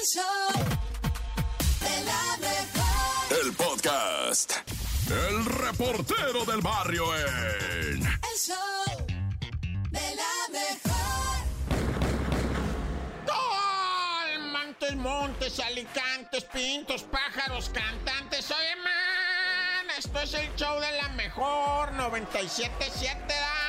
El show de la mejor. El podcast. El reportero del barrio en. El show de la mejor. Montes, montes, alicantes, pintos, pájaros, cantantes. Oye, man, esto es el show de la mejor 97.7, da.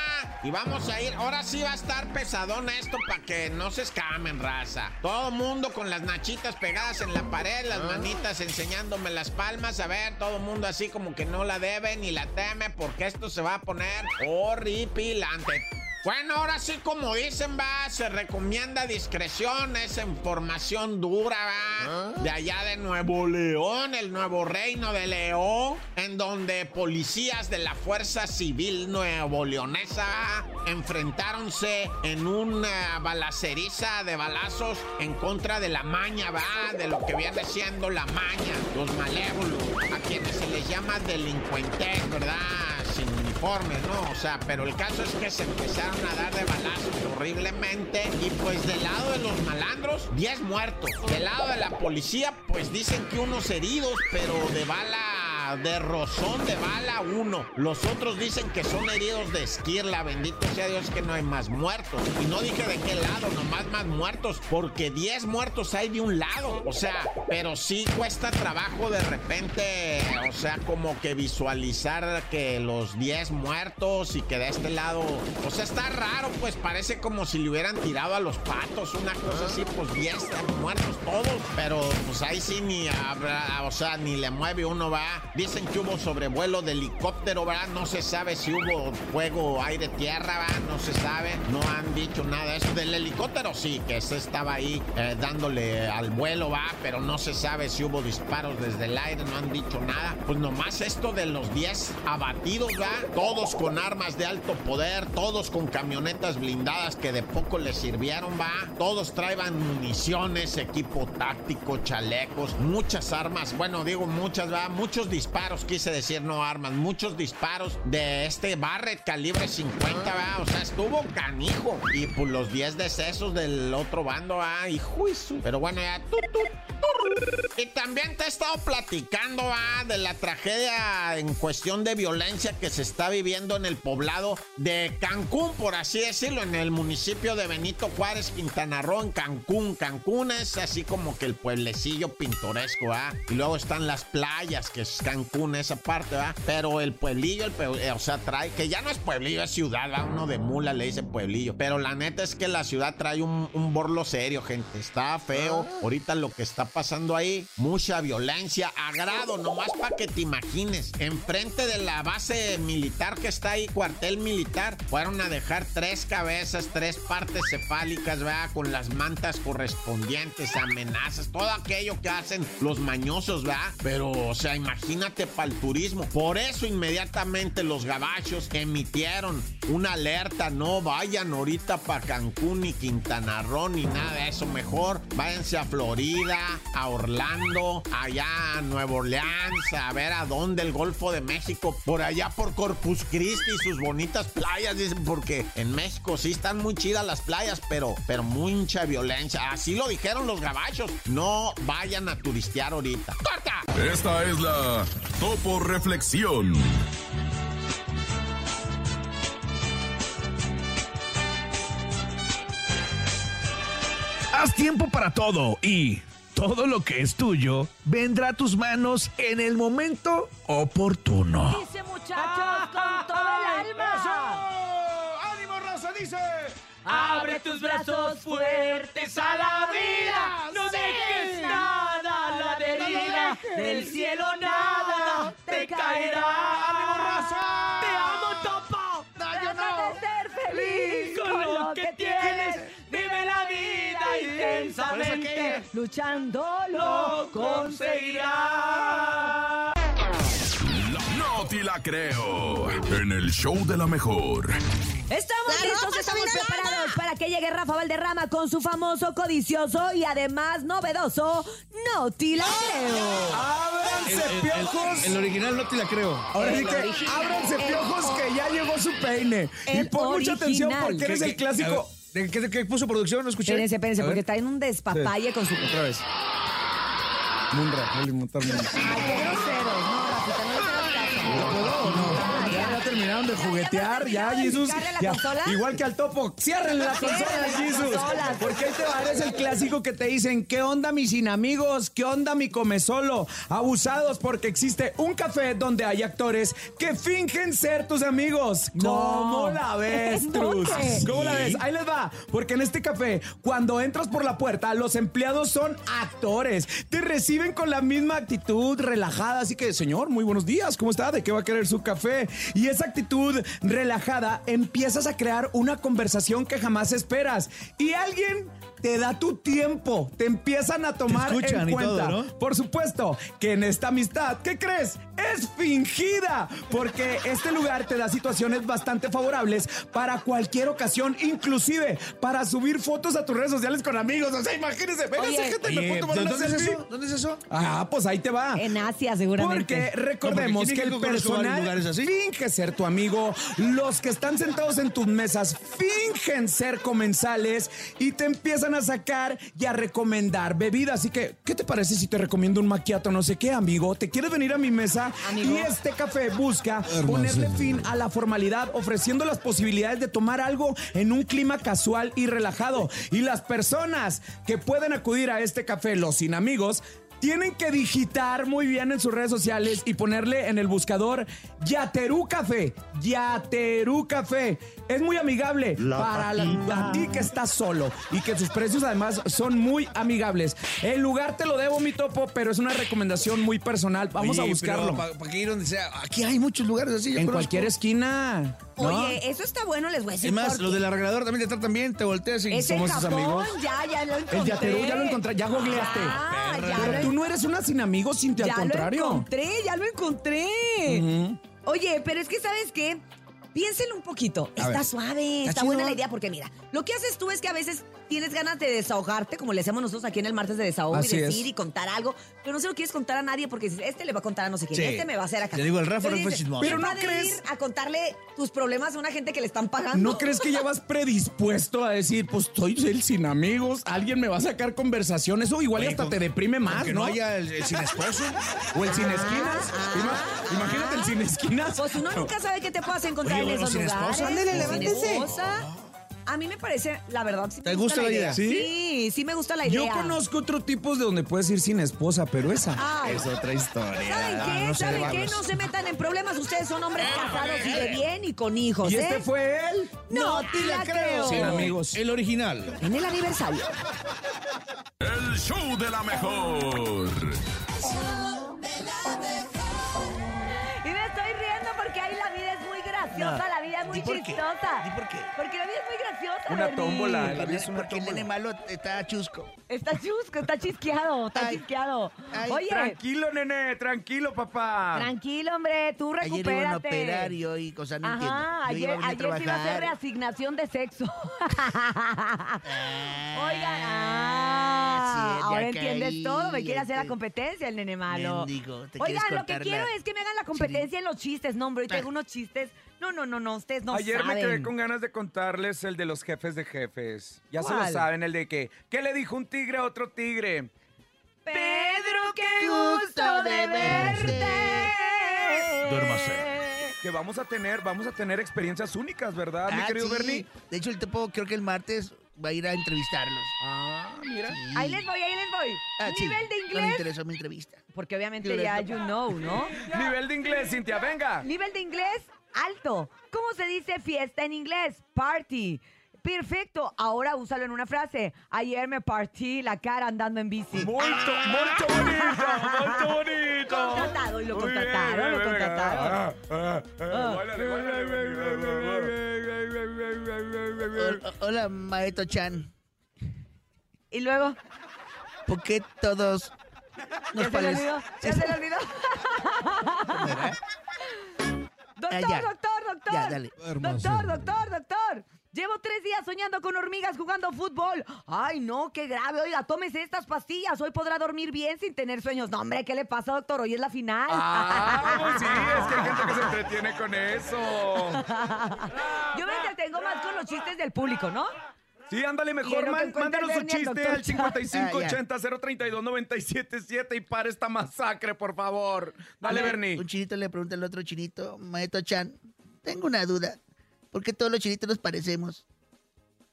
Y vamos a ir, ahora sí va a estar pesadón esto para que no se escamen, raza. Todo mundo con las nachitas pegadas en la pared, las manitas enseñándome las palmas. A ver, todo mundo así como que no la debe ni la teme porque esto se va a poner horripilante. Bueno, ahora sí, como dicen, va, se recomienda discreción, es información dura, va, de allá de Nuevo León, el nuevo reino de León, en donde policías de la Fuerza Civil Nuevo Leonesa va, enfrentáronse en una balaceriza de balazos en contra de la maña, va, de lo que viene siendo la maña, los malévolos, a quienes se les llama delincuentes, ¿verdad? ¿No? O sea, pero el caso es que se empezaron a dar de balazos horriblemente y pues del lado de los malandros, 10 muertos. Del lado de la policía, pues dicen que unos heridos, pero de bala, de rozón de bala uno. Los otros dicen que son heridos de esquirla, bendito sea Dios que no hay más muertos. Y no dije de qué lado, nomás más muertos, porque 10 muertos hay de un lado. O sea, pero sí cuesta trabajo de repente, o sea, como que visualizar que los 10 muertos y que de este lado, o sea, está raro, pues parece como si le hubieran tirado a los patos, una cosa así, pues 10 muertos todos, pero pues ahí sí ni o sea, ni le mueve uno, va. Dicen que hubo sobrevuelo de helicóptero, va, no se sabe si hubo fuego, aire, tierra, va, no se sabe, no han dicho nada eso. Del helicóptero sí, que se estaba ahí eh, dándole al vuelo, va, pero no se sabe si hubo disparos desde el aire, no han dicho nada. Pues nomás esto de los 10 abatidos, va, todos con armas de alto poder, todos con camionetas blindadas que de poco les sirvieron, va. Todos traían municiones, equipo táctico, chalecos, muchas armas. Bueno, digo muchas, va. Muchos disparos, quise decir, no armas. Muchos disparos de este Barrett calibre 50, va. O sea, estuvo canijo. Y pues los 10 decesos del otro bando. Hijo y su- Pero bueno, ya. tut, tut, tur. Y también te he estado platicando, va, de la tragedia en cuestión de violencia que se está viviendo en el poblado de Cancún, por así decirlo, en el municipio de Benito Juárez, Quintana Roo, en Cancún. Cancún es así como que el pueblecillo pintoresco, ¿va? Y luego están las playas, que es esa parte, ¿va? Pero el pueblillo, el eh, o sea, trae, que ya no es pueblillo, es ciudad, ¿va? Uno de mula le dice pueblillo. Pero la neta es que la ciudad trae un, un borlo serio, gente. Está feo. Ahorita lo que está pasando ahí, mucha violencia, agrado, nomás para que te imagines. Enfrente de la base militar que está ahí, cuartel militar, fueron a dejar tres cabezas, tres partes cefálicas, ¿verdad? Con las mantas correspondientes, amenazas, todo aquello que hacen los mañosos, ¿verdad? Pero, o sea, imagínate para el turismo. Por eso inmediatamente los gabachos emitieron una alerta, no vayan ahorita para Cancún ni Quintana Roo ni nada de eso. Mejor váyanse a Florida, a Orlando, allá a Nueva Orleans, a ver a dónde el Golfo de México, por allá por Corpus Christi y sus bonitas playas, dicen, porque en México sí están muy chidas las playas, pero, pero mucha violencia. Así lo dijeron los gabachos. No vayan a turistear ahorita. ¡Corta! Esta es la Topo Reflexión. Haz tiempo para todo y todo lo que es tuyo vendrá a tus manos en el momento oportuno. Dice muchachos con todo el alma. ¡Ánimo, raza! Dice. Abre tus brazos fuertes a la vida. No dejes nada a la deriva. Del cielo nada te caerá. Te amo, Topo. Trata de ser feliz con lo que tienes. Vive la vida intensamente. Luchando lo conseguirás. No te la creo. En el show de la mejor. Estamos La listos, estamos preparados que llegue Rafa Valderrama con su famoso, codicioso y además novedoso No te la creo. ¡Ábranse, piojos! El original no te la creo. Ahora sí que ábranse, El piojos, que ya llegó su peine. y el pon mucha atención porque eres ¿Qué- el clásico. ¿De qué, qué puso producción? No escuché. Espérense, espérense, porque está en un despapalle con su... Otra vez. Munra, Oli Montar Munra. De juguetear, ya, Jesús. Igual que al topo, ciérrenle la consola, Jesús. Porque ahí te va, eres el clásico que te dicen, ¿qué onda mis sin amigos? ¿Qué onda mi come solo? Abusados porque existe un café donde hay actores que fingen ser tus amigos. No. ¿Cómo la ves, ¿En Trus? ¿Cómo la ves? Ahí les va, porque en este café, cuando entras por la puerta, los empleados son actores. Te reciben con la misma actitud relajada. Así que, señor, muy buenos días. ¿Cómo está? ¿De qué va a querer su café? Y esa actitud relajada empiezas a crear una conversación que jamás esperas. Y alguien te da tu tiempo, te empiezan a tomar escuchan en y cuenta. todo, ¿no? Por supuesto que en esta amistad, ¿qué crees? Es fingida, porque este lugar te da situaciones bastante favorables para cualquier ocasión, inclusive para subir fotos a tus redes sociales con amigos. O sea, imagínense, véngase, Oye. gente, me Oye, puedo tomar una ¿dónde es eso? ¿Dónde es eso? Ah, pues ahí te va. En Asia, seguramente. Porque recordemos No, porque que el personal lugares así. finge ser tu amigo, los que están sentados en tus mesas fingen ser comensales y te empiezan a sacar y a recomendar bebidas. Así que, ¿qué te parece si te recomiendo un maquiato no sé qué, amigo? ¿Te quieres venir a mi mesa? Amigo. Y este café busca ponerle fin a la formalidad, ofreciendo las posibilidades de tomar algo en un clima casual y relajado. Y las personas que pueden acudir a este café, los sin amigos, tienen que digitar muy bien en sus redes sociales y ponerle en el buscador Yaterú Café. Yaterú Café. Es muy amigable para la- a ti que estás solo y que sus precios además son muy amigables. El lugar te lo debo, mi topo, pero es una recomendación muy personal. Vamos a buscarlo. ¿Para qué ir donde sea? Aquí hay muchos lugares así. yo en conozco. cualquier esquina. Oye, eso está bueno, les voy a decir. Es más, los del arreglador también te tratan bien, te volteas y Es somos tus Japón, amigos. ya, ya lo encontré. El Yaterú ya lo encontré, ya googleaste. Ah, ya Pero lo tú no eres una sin amigos, Cintia, ya al contrario. lo encontré, ya lo encontré. Oye, pero es que, ¿sabes qué? Piénselo un poquito. está ver. suave, está, Está buena la idea, porque mira, lo que haces tú es que a veces tienes ganas de desahogarte, como le hacemos nosotros aquí en el martes de desahogo Así y decir es. y contar algo, pero no se lo quieres contar a nadie porque dices, este le va a contar a no sé quién, Sí. este me va a hacer acá. Le digo, el Rafa fue dices, chismoso. Pero Pero no crees crees- a contarle tus problemas a una gente que le están pagando. ¿No crees que ya vas predispuesto a decir, pues estoy el sin amigos, alguien me va a sacar conversación? Eso igual Oye, hasta con- te deprime más, Que ¿no? no haya el, el sin esposo. O el sin esquinas. ah, Ima- Imagínate el sin esquinas. Pues uno nunca sabe qué te puedas encontrar Oye, en uno esos sin lugares. esposa. Ándale, Sin levántese. esposa. A mí me parece, la verdad, sí me ¿Te gusta la idea? ¿Sí? ¿Sí? sí, sí me gusta la idea. Yo conozco otro tipo de donde puedes ir sin esposa, pero esa Ay. Es otra historia. ¿Saben Ah, qué? no ¿Saben qué? vamos. No se metan en problemas. Ustedes son hombres casados y de bien y con hijos, Y ¿eh? este fue él. No te la creo. Sin amigos. El original. En el aniversario. El show de la mejor. Graciosa. La vida es muy chistosa. di por qué. Porque la vida es muy graciosa. Una Bernie. tómbola. La vida es una porque el tómbola. nene malo está chusco. Está chusco, está chisqueado, está Ay. chisqueado. Ay, Oye, Tranquilo, nene, tranquilo, papá. tranquilo, hombre, tú Ayer recupérate. iban a operar y hoy cosas no entiendo. Ajá, Yo iba ayer, a venir a ayer se iba a hacer trabajar. reasignación de sexo. Ah, Oigan, ah, sí, ya ahora entiendes caí, todo. Me quiere hacer la este, competencia el nene malo. mendigo, te Oigan, lo que cortar quiero la es que me hagan la competencia en los chistes. No, hombre, hoy tengo unos chistes. No, no, no, no, ustedes no Ayer me quedé con ganas de contarles el de los jefes de jefes. Ya se lo saben, el de que, ¿qué le dijo un tigre a otro tigre? Pedro, qué gusto de verte. Duérmase. Que vamos a tener, vamos a tener experiencias únicas, ¿verdad, mi Ah, querido sí. Bernie? De hecho, el tipo creo que el martes va a ir a entrevistarlos. Ah, mira. Sí. Ahí les voy, ahí les voy. Ah, sí, Nivel de No me inglés. interesó mi entrevista. Porque obviamente ya you know, ¿no? Nivel de inglés, Cintia, venga. Nivel de inglés alto. ¿Cómo se dice fiesta en inglés? Party. Perfecto. Ahora úsalo en una frase. Ayer me partí la cara andando en bici. Mucho, mucho bonito, mucho bonito. Contratado, y lo Muy bien, contrataron, lo contrataron. Hola, Maeto Chan. Y luego, ¿Por qué todos nos ya se le olvidó, ya se le olvidó. Doctor, Ah, ya. doctor, doctor. Ya, dale. Doctor, doctor, doctor. Llevo tres días soñando con hormigas jugando fútbol. Ay, no, qué grave. Oiga, tómese estas pastillas. Hoy podrá dormir bien sin tener sueños. No, hombre, ¿qué le pasa, doctor? Hoy es la final. Ah, sí, es que hay gente que se entretiene con eso. Yo me entretengo más con los chistes del público, ¿no? Sí, ándale mejor, man- mándanos su chiste al doctor 5580 032 977 y para esta masacre, por favor. Dale, Bernie. Un chinito le pregunta al otro chinito, Maeto Chan, tengo una duda. ¿Por qué todos los chinitos nos parecemos?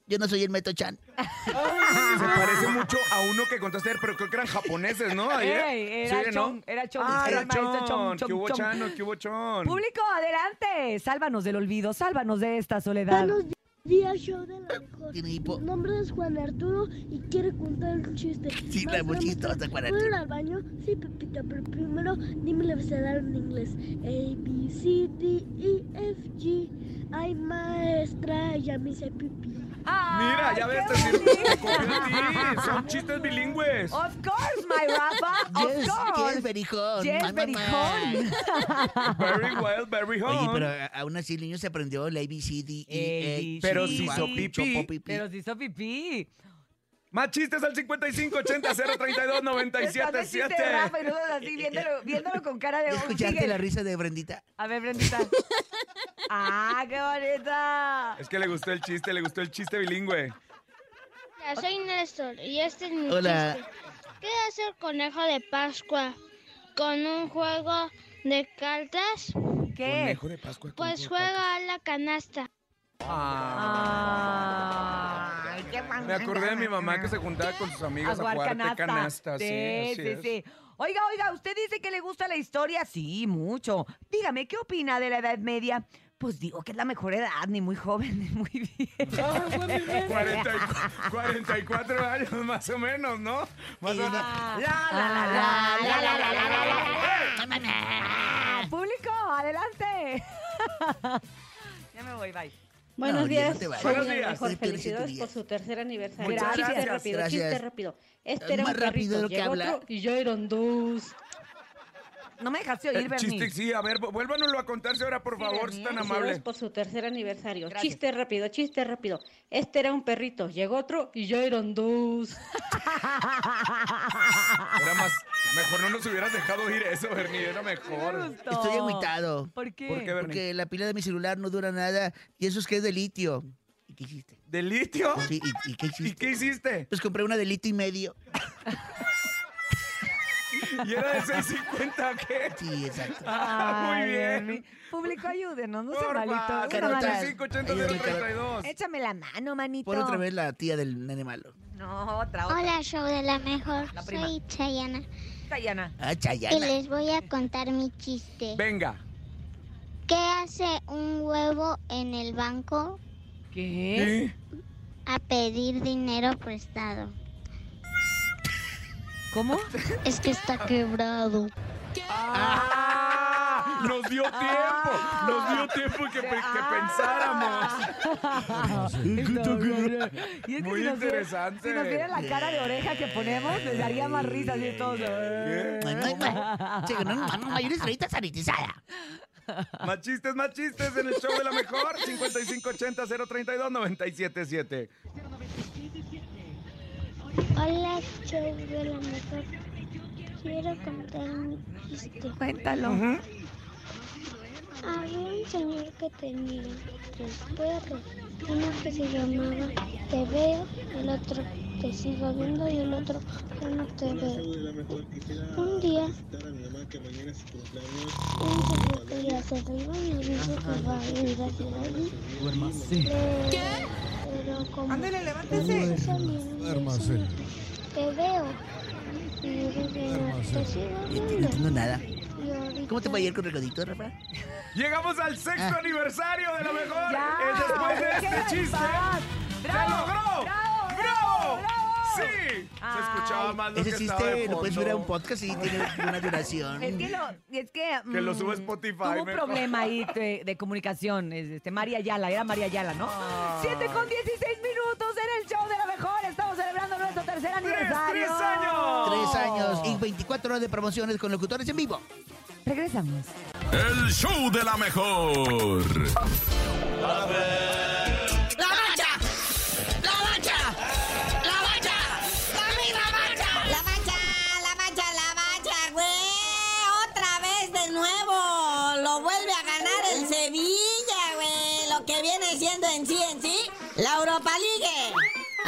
Yo no soy el Maeto Chan. Se parece mucho a uno que contaste ayer, pero creo que eran japoneses, ¿no? Ayer. Ey, era Sí, Chon, era Chon, Ah, era maestro Chon, Chon. Chon, ¿Qué hubo, Chon. Chano? ¿Qué hubo, Chon? Público, adelante. Sálvanos del olvido, sálvanos de esta soledad. Días, show de la mejor. Tiene hipo. Mi nombre es Juan Arturo y quiero contar un chiste. Sí, la Maestra, chistosa, Juan ¿puedo ir Arturo. al baño? Sí, Pepita, pero primero dime el abecedario en inglés. A, B, C, D, E, F, G. Ay, maestra, ya me hice pipí. Mira, ya ves, te sirve. Son chistes bilingües. Of course, my Rafa. Of Yes, course. yes, berijón. Yes, Mamá. berijón. Very well, very Oye, home. pero a- aún así el niño se aprendió el A, B, C, D, E, Pero si hizo pipí. Pero si hizo pipí. Más chistes al 5580 032 Cuando el chiste de 977. Rafa y nosotros así viéndolo, viéndolo con cara de... ¿Ya "Oh, escuchaste sigue". la risa de Brendita? A ver, Brendita. ¡Ah, qué bonita! Es que le gustó el chiste, le gustó el chiste bilingüe. Hola, soy Néstor y este es mi Hola. chiste. ¿Qué hace el conejo de Pascua con un juego de cartas? ¿Qué? Conejo de Pascua. Pues juega a la canasta. Ah. Ay, qué Me acordé de mi mamá que se juntaba con sus amigas a jugar canasta. canasta. Sí, Sí, sí. Oiga, oiga, ¿usted dice que le gusta la historia? Sí, mucho. Dígame, ¿qué opina de la Edad Media? Pues digo que es la mejor edad, ni muy joven, ni muy vieja. 40 y- 44 años más o menos, ¿no? Más o menos. La, la, la, la, la, la, la, la, la, la. Ah. Público, adelante. ya me voy, bye. Buenos No, días, no Buenos días. tienes Felicidades por su tercer aniversario. Muchas Chiste gracias. rápido, Gracias. chiste rápido. Este era Más un rápido lo que habla. otro y ya eran dos. No me dejaste oír, El Bernie. chiste, sí, a ver, vuélvanoslo a contarse ahora, por Sí, favor, si tan amable. por su tercer aniversario. Gracias. Chiste rápido, chiste rápido. Este era un perrito, llegó otro y ya eran dos. Era más. Mejor no nos hubieras dejado oír eso, Bernie, era Me mejor. Estoy agüitado. ¿Por qué? ¿Por qué, Bernie? Porque la pila de mi celular no dura nada y eso es que es de litio. ¿Y qué hiciste? ¿De litio? Sí, ¿y, y qué ¿Y hiciste? qué hiciste? Pues compré una de litio y medio. ¿Y era de 650 qué? Sí, exacto. Ah, Ay, muy bien. Público, ayúdenos, no sea Porfa, malito. Carota. Una mala- 5580 Ayúdame, 032. Échame la mano, manito. Pon otra vez la tía del nene malo. No, otra, otra. Hola, show de la mejor. La prima. Soy Chayana Diana. Ah, y Chayana. les voy a contar mi chiste. Venga. ¿Qué hace un huevo en el banco? ¿Qué? A pedir dinero prestado. ¿Cómo? Es que está quebrado. ¡Ah! Nos dio tiempo. Nos dio tiempo que, pe- que pensáramos. Y es que Muy si viera- interesante. Si nos viera la cara de oreja que ponemos, les daría más risa así todos. No, no, no, mayonesa sanitizada. Más chistes, más chistes en el show de la mejor. 5580 032 977. Hola, show de la mejor. Quiero contar mi chiste. Cuéntalo. Había un señor que tenía tres perros. Uno que se llamaba Te veo, el otro Te sigo viendo y el otro Ya no te veo. Un día, un quería hacer el baño, dijo que va a ir hacia allí. ¿Qué? Pero como Ándale, no levántese. salía, Te veo. Y yo te sigo No viendo. entiendo nada. ¿Cómo te fue ayer con recodito, Rafa? Llegamos al sexto Ah. aniversario de la mejor. Ya, después de este chiste. ¡Se logró! ¡Bravo! ¡Bravo! ¡Bravo! ¡Sí! Ay. Se escuchaba más lo Ese que estaba de chiste lo puedes subir a un podcast y tiene una duración. Es que lo, es que, Que lo mm, suba a Spotify, Tuvo un problema ahí de, de comunicación. es, Este, María Ayala, era María Ayala, ¿no? Ah. 7 con 16 minutos en el show de la mejor. Estamos celebrando nuestro tercer aniversario. Tres años y 24 horas de promociones con locutores en vivo. Regresamos. El show de la mejor. ¡La mancha! ¡La mancha! ¡La mancha! ¡La misma mancha! ¡La mancha! ¡La mancha! ¡La mancha, güey! ¡Otra vez de nuevo! Lo vuelve a ganar el Sevilla, güey. Lo que viene siendo en sí en sí, la Europa League.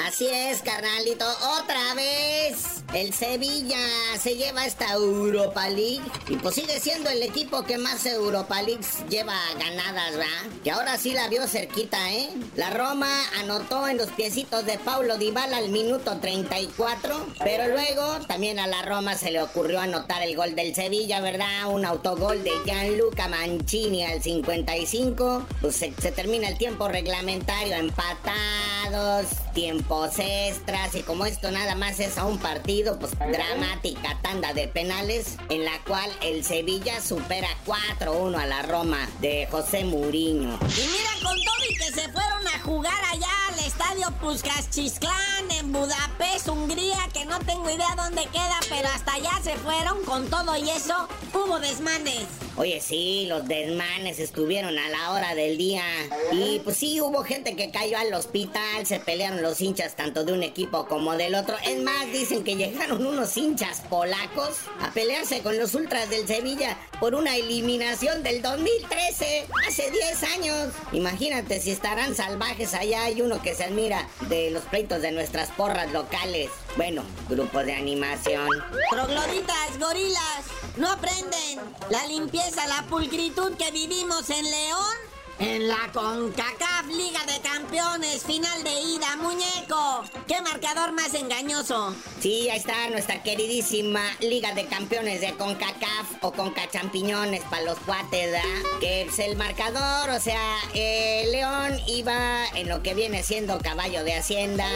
Así es, carnalito. Otra vez. El Sevilla se lleva esta Europa League. Y pues sigue siendo el equipo que más Europa Leagues lleva ganadas, ¿verdad? Que ahora sí la vio cerquita, ¿eh? La Roma anotó en los piecitos de Paulo Dybala al minuto 34. Pero luego también a la Roma se le ocurrió anotar el gol del Sevilla, ¿verdad? Un autogol de Gianluca Mancini al 55. Pues se, se termina el tiempo reglamentario empatados, tiempos extras y como esto nada más es a un partido, pues dramática tanda de penales en la cual el Sevilla supera 4-1 a la Roma de José Mourinho. Y mira con todo y que se fueron a jugar allá al estadio Puskas Chisclán en Budapest, Hungría, que no tengo idea dónde queda, pero hasta allá se fueron con todo y eso hubo desmanes. Oye, sí, los desmanes estuvieron a la hora del día. Y pues sí, hubo gente que cayó al hospital, se pelearon los hinchas tanto de un equipo como del otro. Es más, dicen que llegaron unos hinchas polacos a pelearse con los ultras del Sevilla por una eliminación del 2013, hace 10 años. Imagínate si estarán salvajes allá. Hay uno que se admira de los pleitos de nuestras porras locales. Bueno, grupo de animación. Trogloditas, gorilas, no aprenden la limpieza, la pulcritud que vivimos en León. En la CONCACAF Liga de Campeones, final de ida, muñeco. ¿Qué marcador más engañoso? Sí, ahí está nuestra queridísima Liga de Campeones de CONCACAF o CONCAChampiñones para los cuates, ¿verdad? Que es el marcador, o sea, eh, León iba en lo que viene siendo caballo de Hacienda,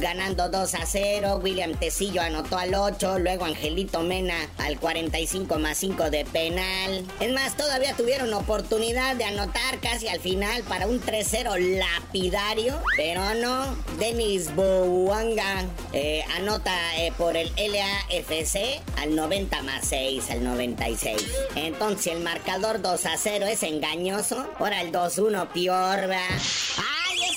ganando 2 a 0. William Tecillo anotó al 8, luego Angelito Mena al 45 más 5 de penal. Es más, todavía tuvieron oportunidad de anotar casi al final para un 3-0 lapidario, pero no. Denis Bouanga eh, anota eh, por el LAFC al 90 más 6, al 96. Entonces el marcador 2 a 0 es engañoso. Ahora el 2-1 peor, ¿verdad?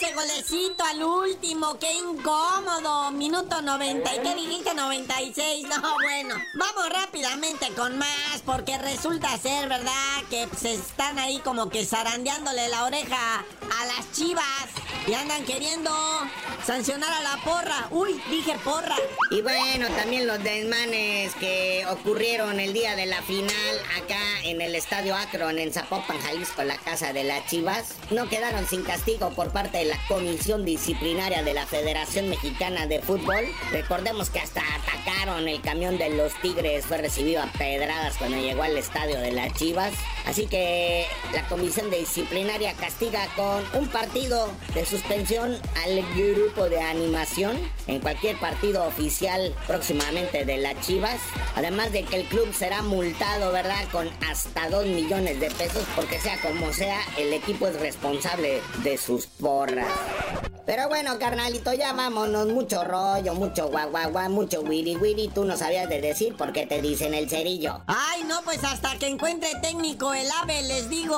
¡Ay, ese golecito al último! ¡Qué incómodo! Minuto 90. ¿Y qué dijiste? 96. No, bueno. Vamos rápidamente con más, porque resulta ser, ¿verdad? Que se están ahí como que zarandeándole la oreja a las chivas. Y andan queriendo sancionar a la porra. Uy, dije porra. Y bueno, también los desmanes que ocurrieron el día de la final acá en el Estadio Akron en Zapopan, Jalisco, la casa de las chivas, no quedaron sin castigo por parte de la Comisión Disciplinaria de la Federación Mexicana de Fútbol. Recordemos que hasta atacaron el camión de los Tigres, fue recibido a pedradas cuando llegó al estadio de las chivas. Así que la Comisión Disciplinaria castiga con un partido de suspensión al grupo de animación en cualquier partido oficial próximamente de las Chivas. Además de que el club será multado, ¿verdad? Con hasta 2 millones de pesos porque sea como sea, el equipo es responsable de sus porras. Pero bueno, carnalito, ya vámonos. Mucho rollo, mucho guau, mucho wiri wiri. Tú no sabías de decir por qué te dicen el cerillo. Ay, no, pues hasta que encuentre técnico el ave, les digo.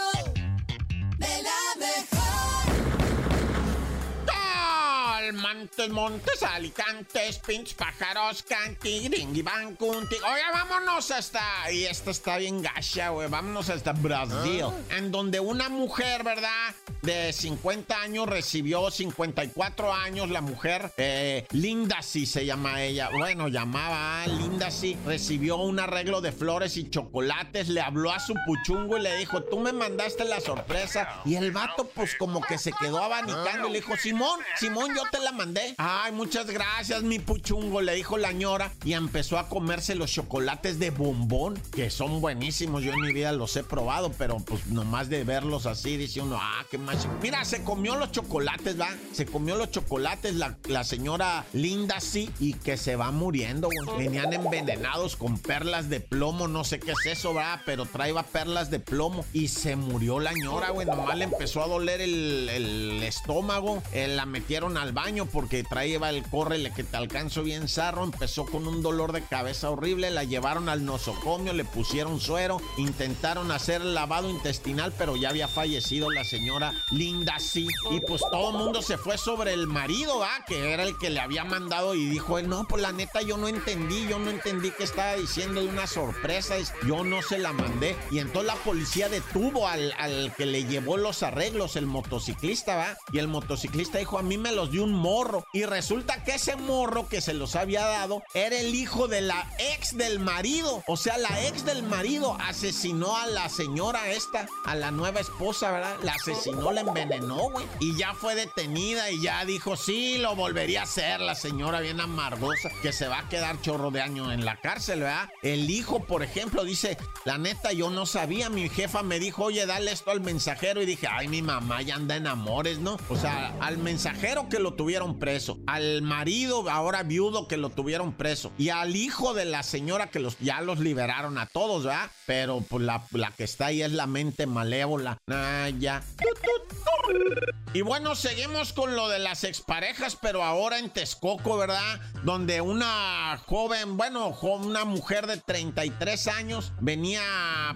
Montes, montes, alicantes, pinch, pájaros, canti, ringui, van, cunti. Oye, vámonos hasta. Y esta está bien gacha, güey. Vámonos hasta Brasil. En donde una mujer, ¿verdad? De 50 años recibió 54 años la mujer. Eh, Linda sí se llama ella. Bueno, llamaba Linda sí. Recibió un arreglo de flores y chocolates. Le habló a su puchungo y le dijo: Tú me mandaste la sorpresa. Y el vato, pues como que se quedó abanicando y le dijo: Simón, Simón, yo te la mandé. Ay, muchas gracias, mi puchungo, le dijo la ñora. Y empezó a comerse los chocolates de bombón, que son buenísimos. Yo en mi vida los he probado, pero pues nomás de verlos así, dice uno, ah, qué más. Mira, se comió los chocolates, ¿va? Se comió los chocolates la, la señora Linda, sí, y que se va muriendo, güey. Venían envenenados con perlas de plomo, no sé qué es eso, ¿va? Pero traía perlas de plomo y se murió la ñora, güey. Nomás le empezó a doler el, el estómago. Eh, la metieron al baño, porque traía el córrele que te alcanzo bien zarro. Empezó con un dolor de cabeza horrible. La llevaron al nosocomio, le pusieron suero. Intentaron hacer lavado intestinal, pero ya había fallecido la señora Linda sí. Y pues todo el mundo se fue sobre el marido, ¿va? Que era el que le había mandado y dijo no, pues la neta yo no entendí, yo no entendí qué estaba diciendo de una sorpresa. es- Yo no se la mandé. Y entonces la policía detuvo al, al que le llevó los arreglos, el motociclista, ¿va? Y el motociclista dijo, a mí me los dio un morro. Y resulta que ese morro que se los había dado era el hijo de la ex del marido. O sea, la ex del marido asesinó a la señora esta, a la nueva esposa, ¿verdad? La asesinó, la envenenó, güey. Y ya fue detenida y ya dijo, sí, lo volvería a hacer la señora bien amargosa, que se va a quedar chorro de años en la cárcel, ¿verdad? El hijo, por ejemplo, dice, la neta, yo no sabía, mi jefa me dijo, oye, dale esto al mensajero. Y dije, ay, mi mamá ya anda en amores, ¿no? O sea, al mensajero que lo tuvieron preso, al marido ahora viudo que lo tuvieron preso, y al hijo de la señora que los, ya los liberaron a todos, ¿verdad? Pero pues la, la que está ahí es la mente malévola. Ah, ya. Y bueno, seguimos con lo de las exparejas, pero ahora en Texcoco, ¿verdad? Donde una joven, bueno, una mujer de 33 años venía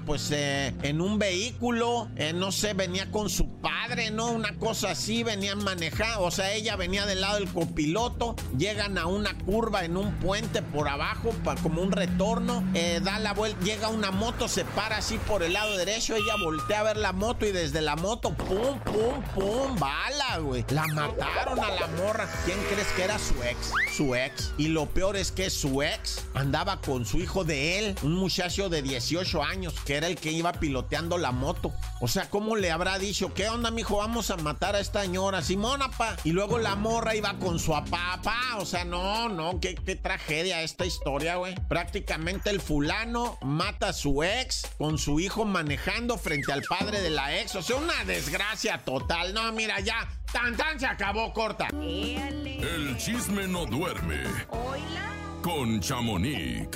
pues eh, en un vehículo, eh, no sé, venía con su padre, ¿no? Una cosa así, venían manejando, o sea, ella venía del lado del copiloto, llegan a una curva en un puente por abajo, pa- como un retorno, eh, da la vuelta, llega una moto, se para así por el lado derecho, ella voltea a ver la moto y desde la moto, pum, pum, pum, bala, güey. La mataron a la morra. ¿Quién crees que era su ex? Su ex. Y lo peor es que su ex andaba con su hijo de él, un muchacho de 18 años, que era el que iba piloteando la moto. O sea, ¿cómo le habrá dicho? ¿Qué onda, mijo? Vamos a matar a esta señora. Simona, pa. Y luego la morra iba con su papá, pa. O sea, no, no, qué, qué tragedia esta historia, güey. Prácticamente el fulano mata a su ex con su hijo manejando frente al padre de la ex. O sea, una desgracia total. No, mira, ya. Tan, tan se acabó corta. El chisme no duerme con Chamonix.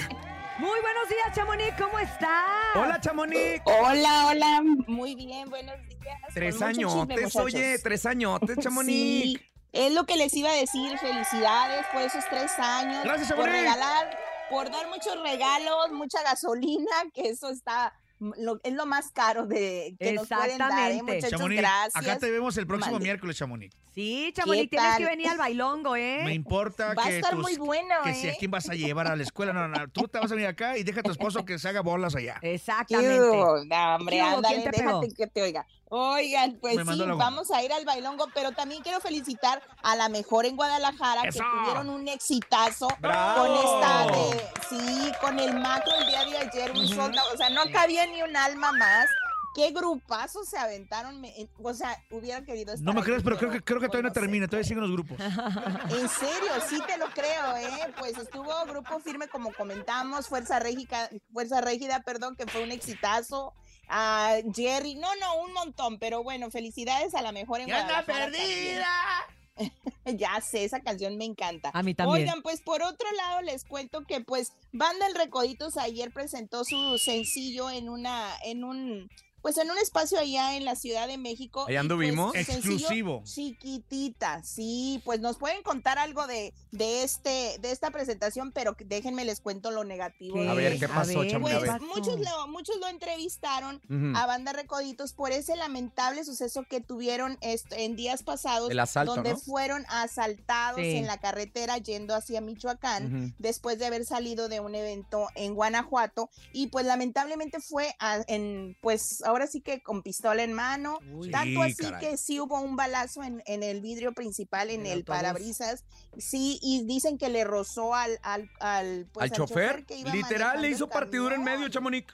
Muy buenos días, Chamonix, ¿cómo estás? Hola, Chamonix. Hola, hola, muy bien, buenos días. Tres chisme, añotes, muchachos. oye, tres añotes, Chamonix. Sí, es lo que les iba a decir, felicidades por esos tres años. Gracias, Por Chamonix. regalar, por dar muchos regalos, mucha gasolina, que eso está, lo- es lo más caro de que nos pueden dar, ¿eh, muchachos, Chamonix, gracias. acá te vemos el próximo miércoles, Chamonix. Sí, Chamonix, ¿Qué tienes tal? que venir al bailongo, ¿eh? Me importa Va a que estar tus- muy bueno, que si ¿eh? a quién vas a llevar a la escuela. No, no, tú te vas a venir acá y deja a tu esposo que se haga bolas allá. Exactamente. ¿Qué hubo? No, hombre, ándale, déjate que te oiga. Oigan, pues sí, vamos a ir al bailongo, pero también quiero felicitar a la mejor en Guadalajara, ¡Eso! que tuvieron un exitazo ¡Bravo! con esta de, sí, con el macro el día de ayer, un soldado, o sea, no cabía ni un alma más. Qué grupazo se aventaron, me- o sea, hubiera querido estar No me ahí, creas, pero creo que, creo que todavía no termina, todavía siguen los grupos. En serio, sí te lo creo, ¿eh? Pues estuvo Grupo Firme, como comentamos, Fuerza Régida, Fuerza Régida, perdón, que fue un exitazo. A Jerry, no, no, un montón, pero bueno, felicidades a la mejor en ¡Ya anda Guadalajara perdida! Ya sé, esa canción me encanta. A mí también. Oigan, pues por otro lado les cuento que pues Banda El Recoditos ayer presentó su sencillo en una, en un, pues en un espacio allá en la Ciudad de México. Ahí y, anduvimos. pues, sencillo Exclusivo. Chiquitita, sí, pues nos pueden contar algo de, de este, de esta presentación, pero que- déjenme les cuento lo negativo. ¿Qué? A ver, ¿qué pasó, ver? A Pues ver. muchos lo, muchos lo entrevistaron a Banda Recoditos por ese lamentable suceso que tuvieron en días pasados, El asalto, donde ¿no? fueron asaltados Sí. en la carretera yendo hacia Michoacán, después de haber salido de un evento en Guanajuato, y pues lamentablemente fue a- en, pues ahora sí que con pistola en mano, Uy. tanto Sí, así caray. que sí hubo un balazo en, en el vidrio principal, en El el autobús. parabrisas, sí, y dicen que le rozó al, al, al, pues, Al chofer, que iba literal, le hizo partidura en medio, Chamonix.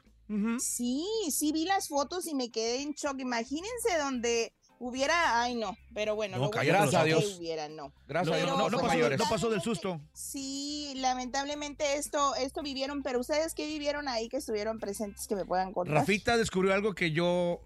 Sí, sí vi las fotos y me quedé en shock. Imagínense donde hubiera, ay no, pero bueno, No, lo bueno que hubiera, no. Gracias a Pero, Dios, no, no, no, fue pues, pasó, no pasó del susto. Sí, lamentablemente esto, esto vivieron, pero ustedes qué vivieron ahí que estuvieron presentes que me puedan contar. Rafita descubrió algo que yo,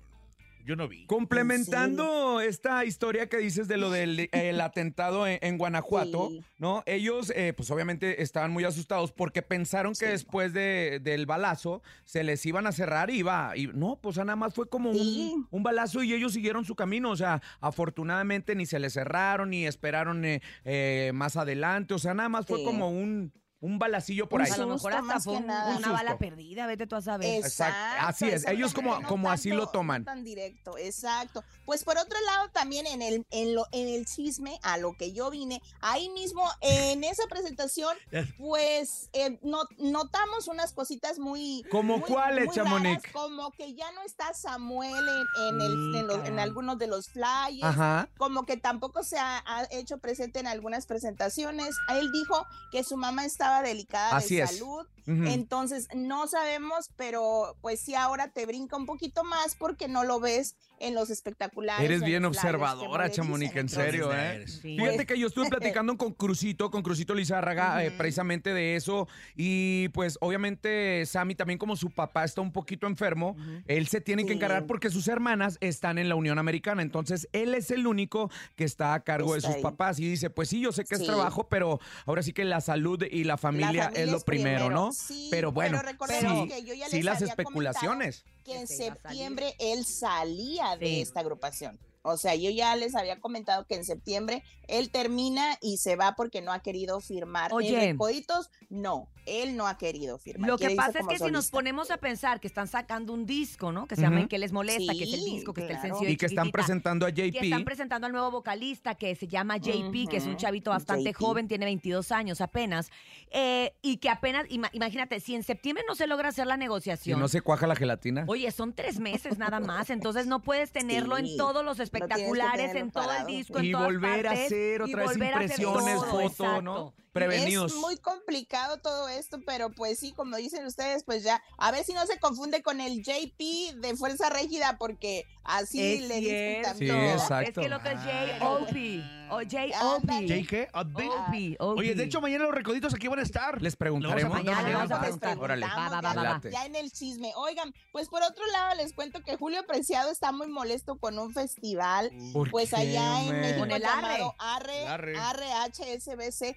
Yo no vi. Complementando esta historia que dices de lo del el atentado en, en Guanajuato, Sí. ¿no? Ellos, eh, pues obviamente estaban muy asustados porque pensaron que después de- del balazo se les iban a cerrar y iba. Y no, pues nada más fue como Sí. un, un balazo y ellos siguieron su camino. O sea, afortunadamente ni se les cerraron ni esperaron eh, eh, más adelante. O sea, nada más fue como un, un balacillo por Un ahí. A lo mejor susto hasta fue un- nada. una Un bala susto. perdida, vete tú a saber. Exacto. Así es, exacto, ellos como- no como así lo tanto- toman. no tan directo, exacto. Pues por otro lado, también en el, en lo, en el chisme, a lo que yo vine, ahí mismo en esa presentación, pues eh, no- notamos unas cositas muy. ¿Como cuáles, Chamonix? Como que ya no está Samuel en, en el- en los- en algunos de los flyers. Ajá. Como que tampoco se ha, ha hecho presente en algunas presentaciones. Él dijo que su mamá estaba delicada Así de es. Entonces, no sabemos, pero pues sí ahora te brinca un poquito más porque no lo ves en los espectaculares. Eres bien observadora, dicen. en serio, ¿eh? Sí. Fíjate que yo estuve platicando con Crucito, con Crucito Lizárraga, eh, precisamente de eso. Y pues obviamente Sammy también como su papá está un poquito enfermo, él se tiene que encargar porque sus hermanas están en la Unión Americana. Entonces él es el único que está a cargo Está de sus ahí. papás. Y dice, pues sí, yo sé que es trabajo, pero ahora sí que la salud y la familia, familia es lo es primero, primero. ¿no? Sí, pero bueno, pero recordemos sí, que yo ya sí les las había especulaciones. que en salir. septiembre él salía de Sí. esta agrupación. O sea, yo ya les había comentado que en septiembre él termina y se va porque no ha querido firmar. Oye. En Recoditos, no, él no ha querido firmar. Lo que pasa es que si nos ponemos a pensar que están sacando un disco, ¿no? Que se llama Ujú. ¿En qué les molesta? que es el disco, que está el claro. sencillo Y que están presentando a Que están JP. presentando al nuevo vocalista que se llama JP, que es un chavito bastante JP. joven, tiene 22 años apenas. eh, y que apenas, ima- imagínate, si en septiembre no se logra hacer la Si negociación. no se cuaja la gelatina. Oye, son tres meses nada más, entonces no puedes tenerlo en todos los que espectaculares, tenerlo en todo el disco, en y todas volver a partes, hacer y otra vez volver a hacer impresiones, todo, foto, ¿no? Prevenidos. Es muy complicado todo esto, pero pues sí, como dicen ustedes, pues ya, a ver si no se confunde con el JP de Fuerza Régida, porque así Es le dicen. Sí, exacto. Es que lo que es J.O.P. O J.O.P. ¿Jay qué? O.P. O.P. Oye, de hecho, mañana los recoditos aquí van a estar. Les preguntaremos. Mañana le vamos a va. preguntar. Órale. Preguntamos Va, va, va, ya- en el chisme. Oigan, pues por otro lado les cuento que Julio Preciado está muy molesto con un festival, ¿Por pues qué, allá en hombre? México Con el llamado Arre, Arre. Arre HSBC.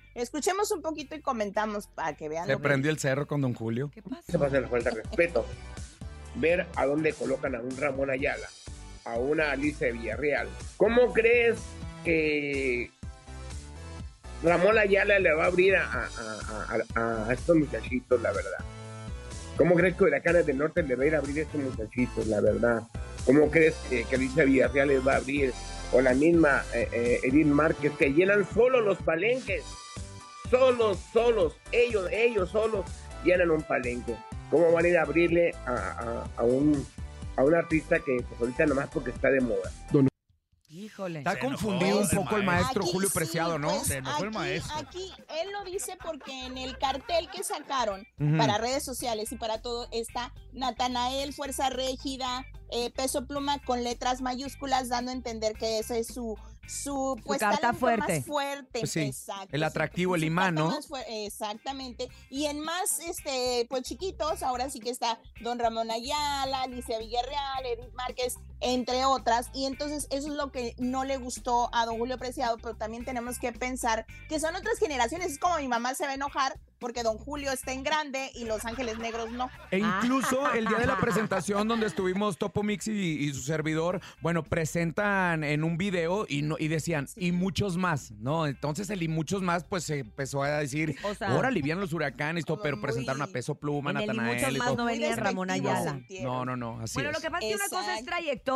Escuchemos un poquito y comentamos para que vean Se prendió el cerro con Don Julio. ¿Qué pasa? se pasa la falta de respeto. Ver a dónde colocan a un Ramón Ayala, a una Alicia de Villarreal. ¿Cómo crees que Ramón Ayala le va a abrir a, a- a- a- a estos muchachitos, la verdad? ¿Cómo crees que Huracanes del Norte le va a ir a abrir a estos muchachitos, la verdad? ¿Cómo crees que, que Alicia Villarreal les va a abrir? O la misma eh, eh, Edith Márquez, que llenan solo los palenques. Solos, solos, ellos, ellos solos llenan un palenque. ¿Cómo van a ir a abrirle a, a- a un, a un artista que pues, ahorita nomás porque está de moda? Híjole. Está Se confundido un el poco el maestro Aquí Julio sí, Preciado, ¿no? pues, Se enojó el aquí- maestro. Aquí él lo dice porque en el cartel que sacaron para redes sociales y para todo está Natanael, Fuerza Régida, eh, Peso Pluma con letras mayúsculas, dando a entender que ese es su su, pues, carta fuerte. más fuerte. Pues sí, Exacto, el su- atractivo, el su imán, carta ¿no? exactamente. Y en más, este, pues chiquitos, ahora sí que está Don Ramón Ayala, Alicia Villarreal, Edith Márquez, entre otras. Y entonces eso es lo que no le gustó a don Julio Preciado, pero también tenemos que pensar que son otras generaciones. Es como mi mamá se va a enojar porque don Julio está en grande y Los Ángeles Negros no. E incluso el día de la presentación donde estuvimos Topo Mix y, y su servidor, bueno, presentan en un video y, no, y decían, y muchos más, ¿no? Entonces el y muchos más, pues se empezó a decir, O sea, ahora alivian los huracanes, todo, pero muy- presentaron a Peso Pluma, en el y Natanael muchos y más todo. no venía Ramón Ayala. No, no, no, así Bueno, es. lo que pasa es que una cosa es Exacto.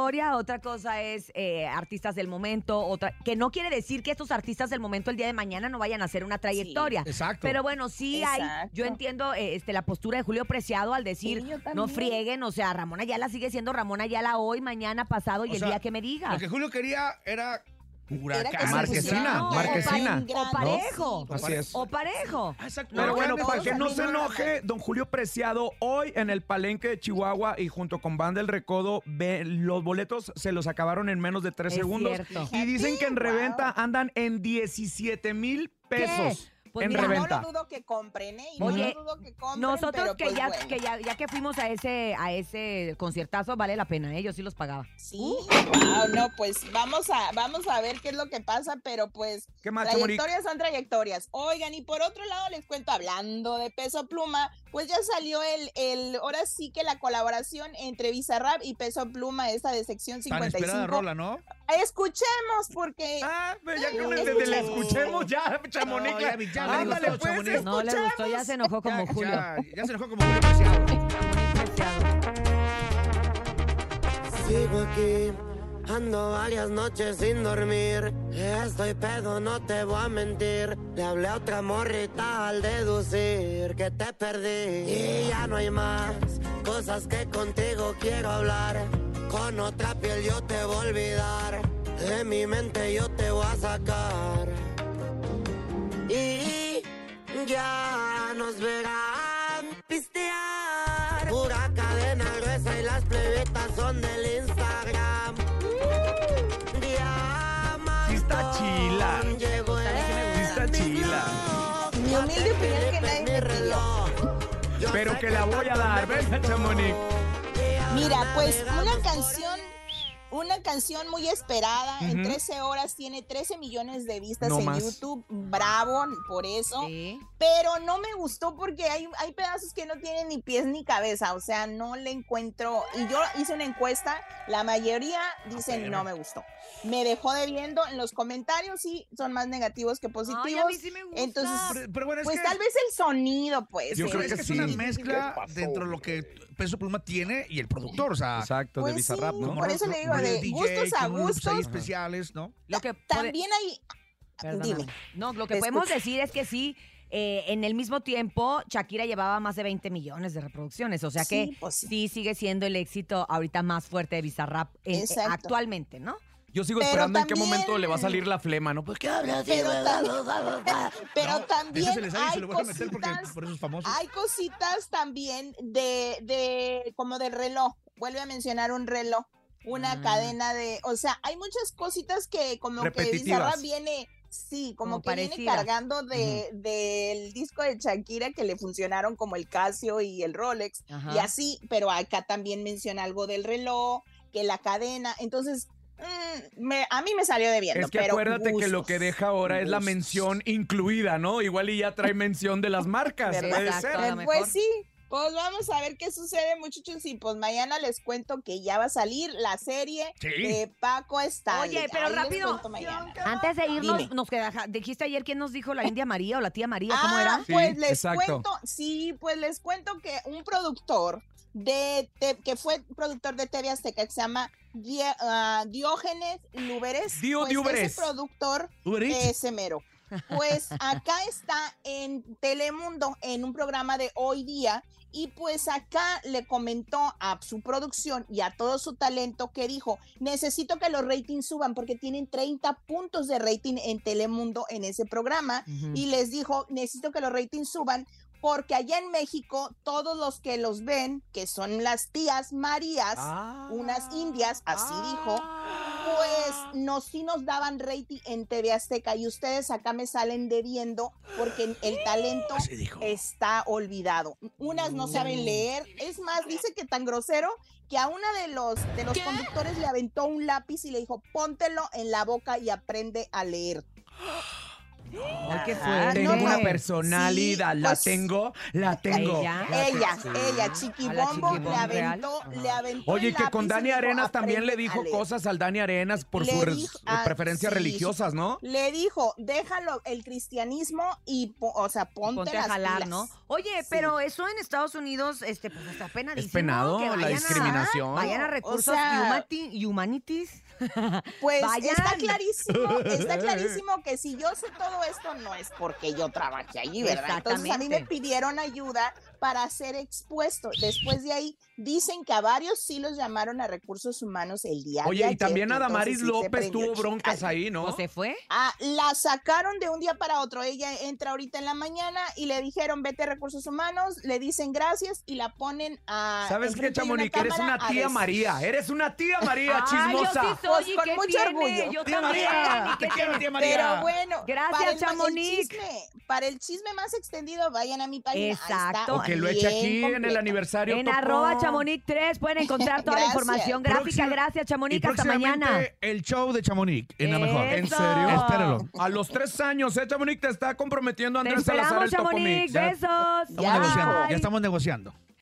Otra cosa es eh, artistas del momento, otra que no quiere decir que estos artistas del momento el día de mañana no vayan a hacer una trayectoria. Exacto. Pero bueno, sí hay, yo entiendo eh, este, la postura de Julio Preciado al decir, Sí, no frieguen, o sea, Ramón Ayala sigue siendo Ramón Ayala hoy, mañana, pasado y O el sea, día que me diga. Lo que Julio quería era huracán. Marquesina, No, Marquesina. o parejo. Así es. O parejo. Ah, exacto. Pero No, bueno, no, para que no se enoje, don Julio Preciado, hoy en el Palenque de Chihuahua y junto con Banda El Recodo, ve- los boletos se los acabaron en menos de tres Es segundos. cierto. Y dicen que en reventa andan en 17 mil pesos. ¿Qué? Pues en mira, No lo dudo que compren, ¿eh? Y Oye, no lo dudo que compren, Nosotros pero que, pues ya, bueno. que ya, ya que fuimos a ese, a ese conciertazo, vale la pena, ¿eh? yo sí los pagaba. Sí, wow, no, pues vamos a, vamos a ver qué es lo que pasa, pero pues ¿Qué más, trayectorias son trayectorias. Oigan, y por otro lado les cuento, hablando de peso pluma, pues ya salió el, el, ahora sí que la colaboración entre Bizarrap y Peso Pluma, esta de sección Tan 55. esperada rola, ¿no? Escuchemos, porque. Ah, pues ya que Eh, desde le escuchemos. escuchemos ya, Chamonix. No, ya ya le Ándale, gustó, pues, Chamonix. No le gustó, ya se enojó como Ya- Julio. Ya, ya se enojó como Julio Preciado. Sigo aquí, ando varias noches sin dormir. Estoy pedo, no te voy a mentir. Le hablé a otra morrita al deducir que te perdí. Y ya no hay más cosas que contigo quiero hablar. Con otra piel yo te voy a olvidar. De mi mente yo te voy a sacar. Y ya nos verán pistear. Pura cadena gruesa y las plebetas son del Instagram. Mi humilde opinión que nadie me pidió. Pero que la voy a dar, venga, Chamonix. Mira, pues una canción, una canción muy esperada, en Ujú. 13 horas tiene 13 millones de vistas No en más. YouTube, bravo por eso, pero no me gustó porque hay, hay pedazos que no tienen ni pies ni cabeza, o sea, no le encuentro, y yo hice una encuesta, la mayoría dicen no me gustó. Me dejó debiendo en los comentarios y son más negativos que positivos. mí sí me gusta. Entonces, Pero, pero bueno, es pues que- tal vez el sonido, pues. Yo eh, creo es que que es sí. una mezcla dentro de lo que Peso Pluma tiene y el productor, o sea. Exacto, Pues de Bizarrap, sí, ¿no? por eso le digo, de gustos a gustos. especiales, ¿no? Lo que puede- También hay. Perdóname. Dime. No, lo que Te podemos escucho. decir es que sí, eh, en el mismo tiempo, Shakira llevaba más de 20 millones de reproducciones. O sea Sí, que pues sí. sigue siendo el éxito ahorita más fuerte de Bizarrap eh, Exacto. actualmente, ¿no? Yo sigo Pero esperando en qué momento le va a salir la flema, ¿no? Pues, ¿qué hablas? Pero, pero también Ese se le sale y se hay lo voy a meter porque cositas, por eso es famoso. hay cositas también de, de como del reloj. Vuelve a mencionar un reloj, una Ah. cadena de, o sea, hay muchas cositas que como que. Bizarrap viene, sí, como, Como que viene cargando de, del disco de Shakira que le funcionaron como el Casio y el Rolex Ajá. y así, pero acá también menciona algo del reloj, que la cadena, entonces mm, me- a mí me salió debiendo. Es que pero acuérdate que lo que deja ahora es la mención incluida, ¿no? Igual y ya trae mención de las marcas. Puede Exacto. ser. Eh, Pues sí, pues vamos a ver qué sucede, muchachos. Y pues mañana les cuento que ya va a salir la serie Sí. de Paco Stanley. Oye, pero Ahí rápido. Antes de irnos, Dime. nos queda, dijiste ayer quién nos dijo la India María o la tía María, ¿cómo Ah, era? pues Sí, les exacto. cuento, sí, pues les cuento que un productor de te- que fue productor de TV Azteca que se llama Die- ah, Diógenes Lúberes. Dio pues ese productor Eats. ese mero. Pues acá está en Telemundo en un programa de hoy día y pues acá le comentó a su producción y a todo su talento que dijo, necesito que los ratings suban porque tienen 30 puntos de rating en Telemundo en ese programa y les dijo, necesito que los ratings suban porque allá en México todos los que los ven, que son las tías Marías, Ah. unas indias, así dijo, pues no sí nos daban rating en TV Azteca y ustedes acá me salen debiendo porque el talento está olvidado. Unas no saben leer, es más, dice que tan grosero que a una de los de los conductores le aventó un lápiz y le dijo, "Póntelo en la boca y aprende a leer." Ay, qué fuerte. Tengo no, una personalidad, Sí, la pues- tengo, la tengo. ella? Ella, Sí. Chiquibombo, le real. aventó, le aventó Oye, que con Dani Arenas también le "Aprende a dijo leer". cosas al Dani Arenas por Le sus ah, preferencias sí, religiosas, ¿no? Le dijo, déjalo el cristianismo y, o sea, ponte, Ponte a jalar, pilas". ¿no? Oye, Sí. pero eso en Estados Unidos, este, pues está penadísimo. Es penado, que la a- discriminación. vayan a recursos sea- humati- humanities. Pues Vayan. está clarísimo, está clarísimo que si yo sé todo esto no es porque yo trabajé allí, ¿verdad? Entonces a mí me pidieron ayuda para ser expuesto. Después de ahí, dicen que a varios sí los llamaron a recursos humanos el día de Oye, y también sí se López tuvo broncas ahí, ¿no? ¿O se fue? Ah, la sacaron de un día para otro. Ella entra ahorita en la mañana y le dijeron, vete a recursos humanos, le dicen gracias y la ponen a... ¿Sabes qué, Chamonix? Eres una a tía decir- María. Eres una tía María yo chismosa. sí soy, ¿y Pues con qué mucho tiene? orgullo. Yo Tía también. María, ¿y qué te quiero, tía María. Pero bueno, Gracias, para el, chisme, para el chisme más extendido, vayan a mi página. Exacto. Que lo eche aquí en el aniversario. En arroba chamonix 3 pueden encontrar toda la información gráfica. Próxima- Gracias, Y Chamonix. Hasta mañana. el show de Chamonix en la mejor. ¿En serio? Espéralo. A los tres años, ¿eh, Chamonix? Te está comprometiendo Andrés Salazar el Chamonix. ¿eh? Besos. Estamos negociando, ya estamos negociando.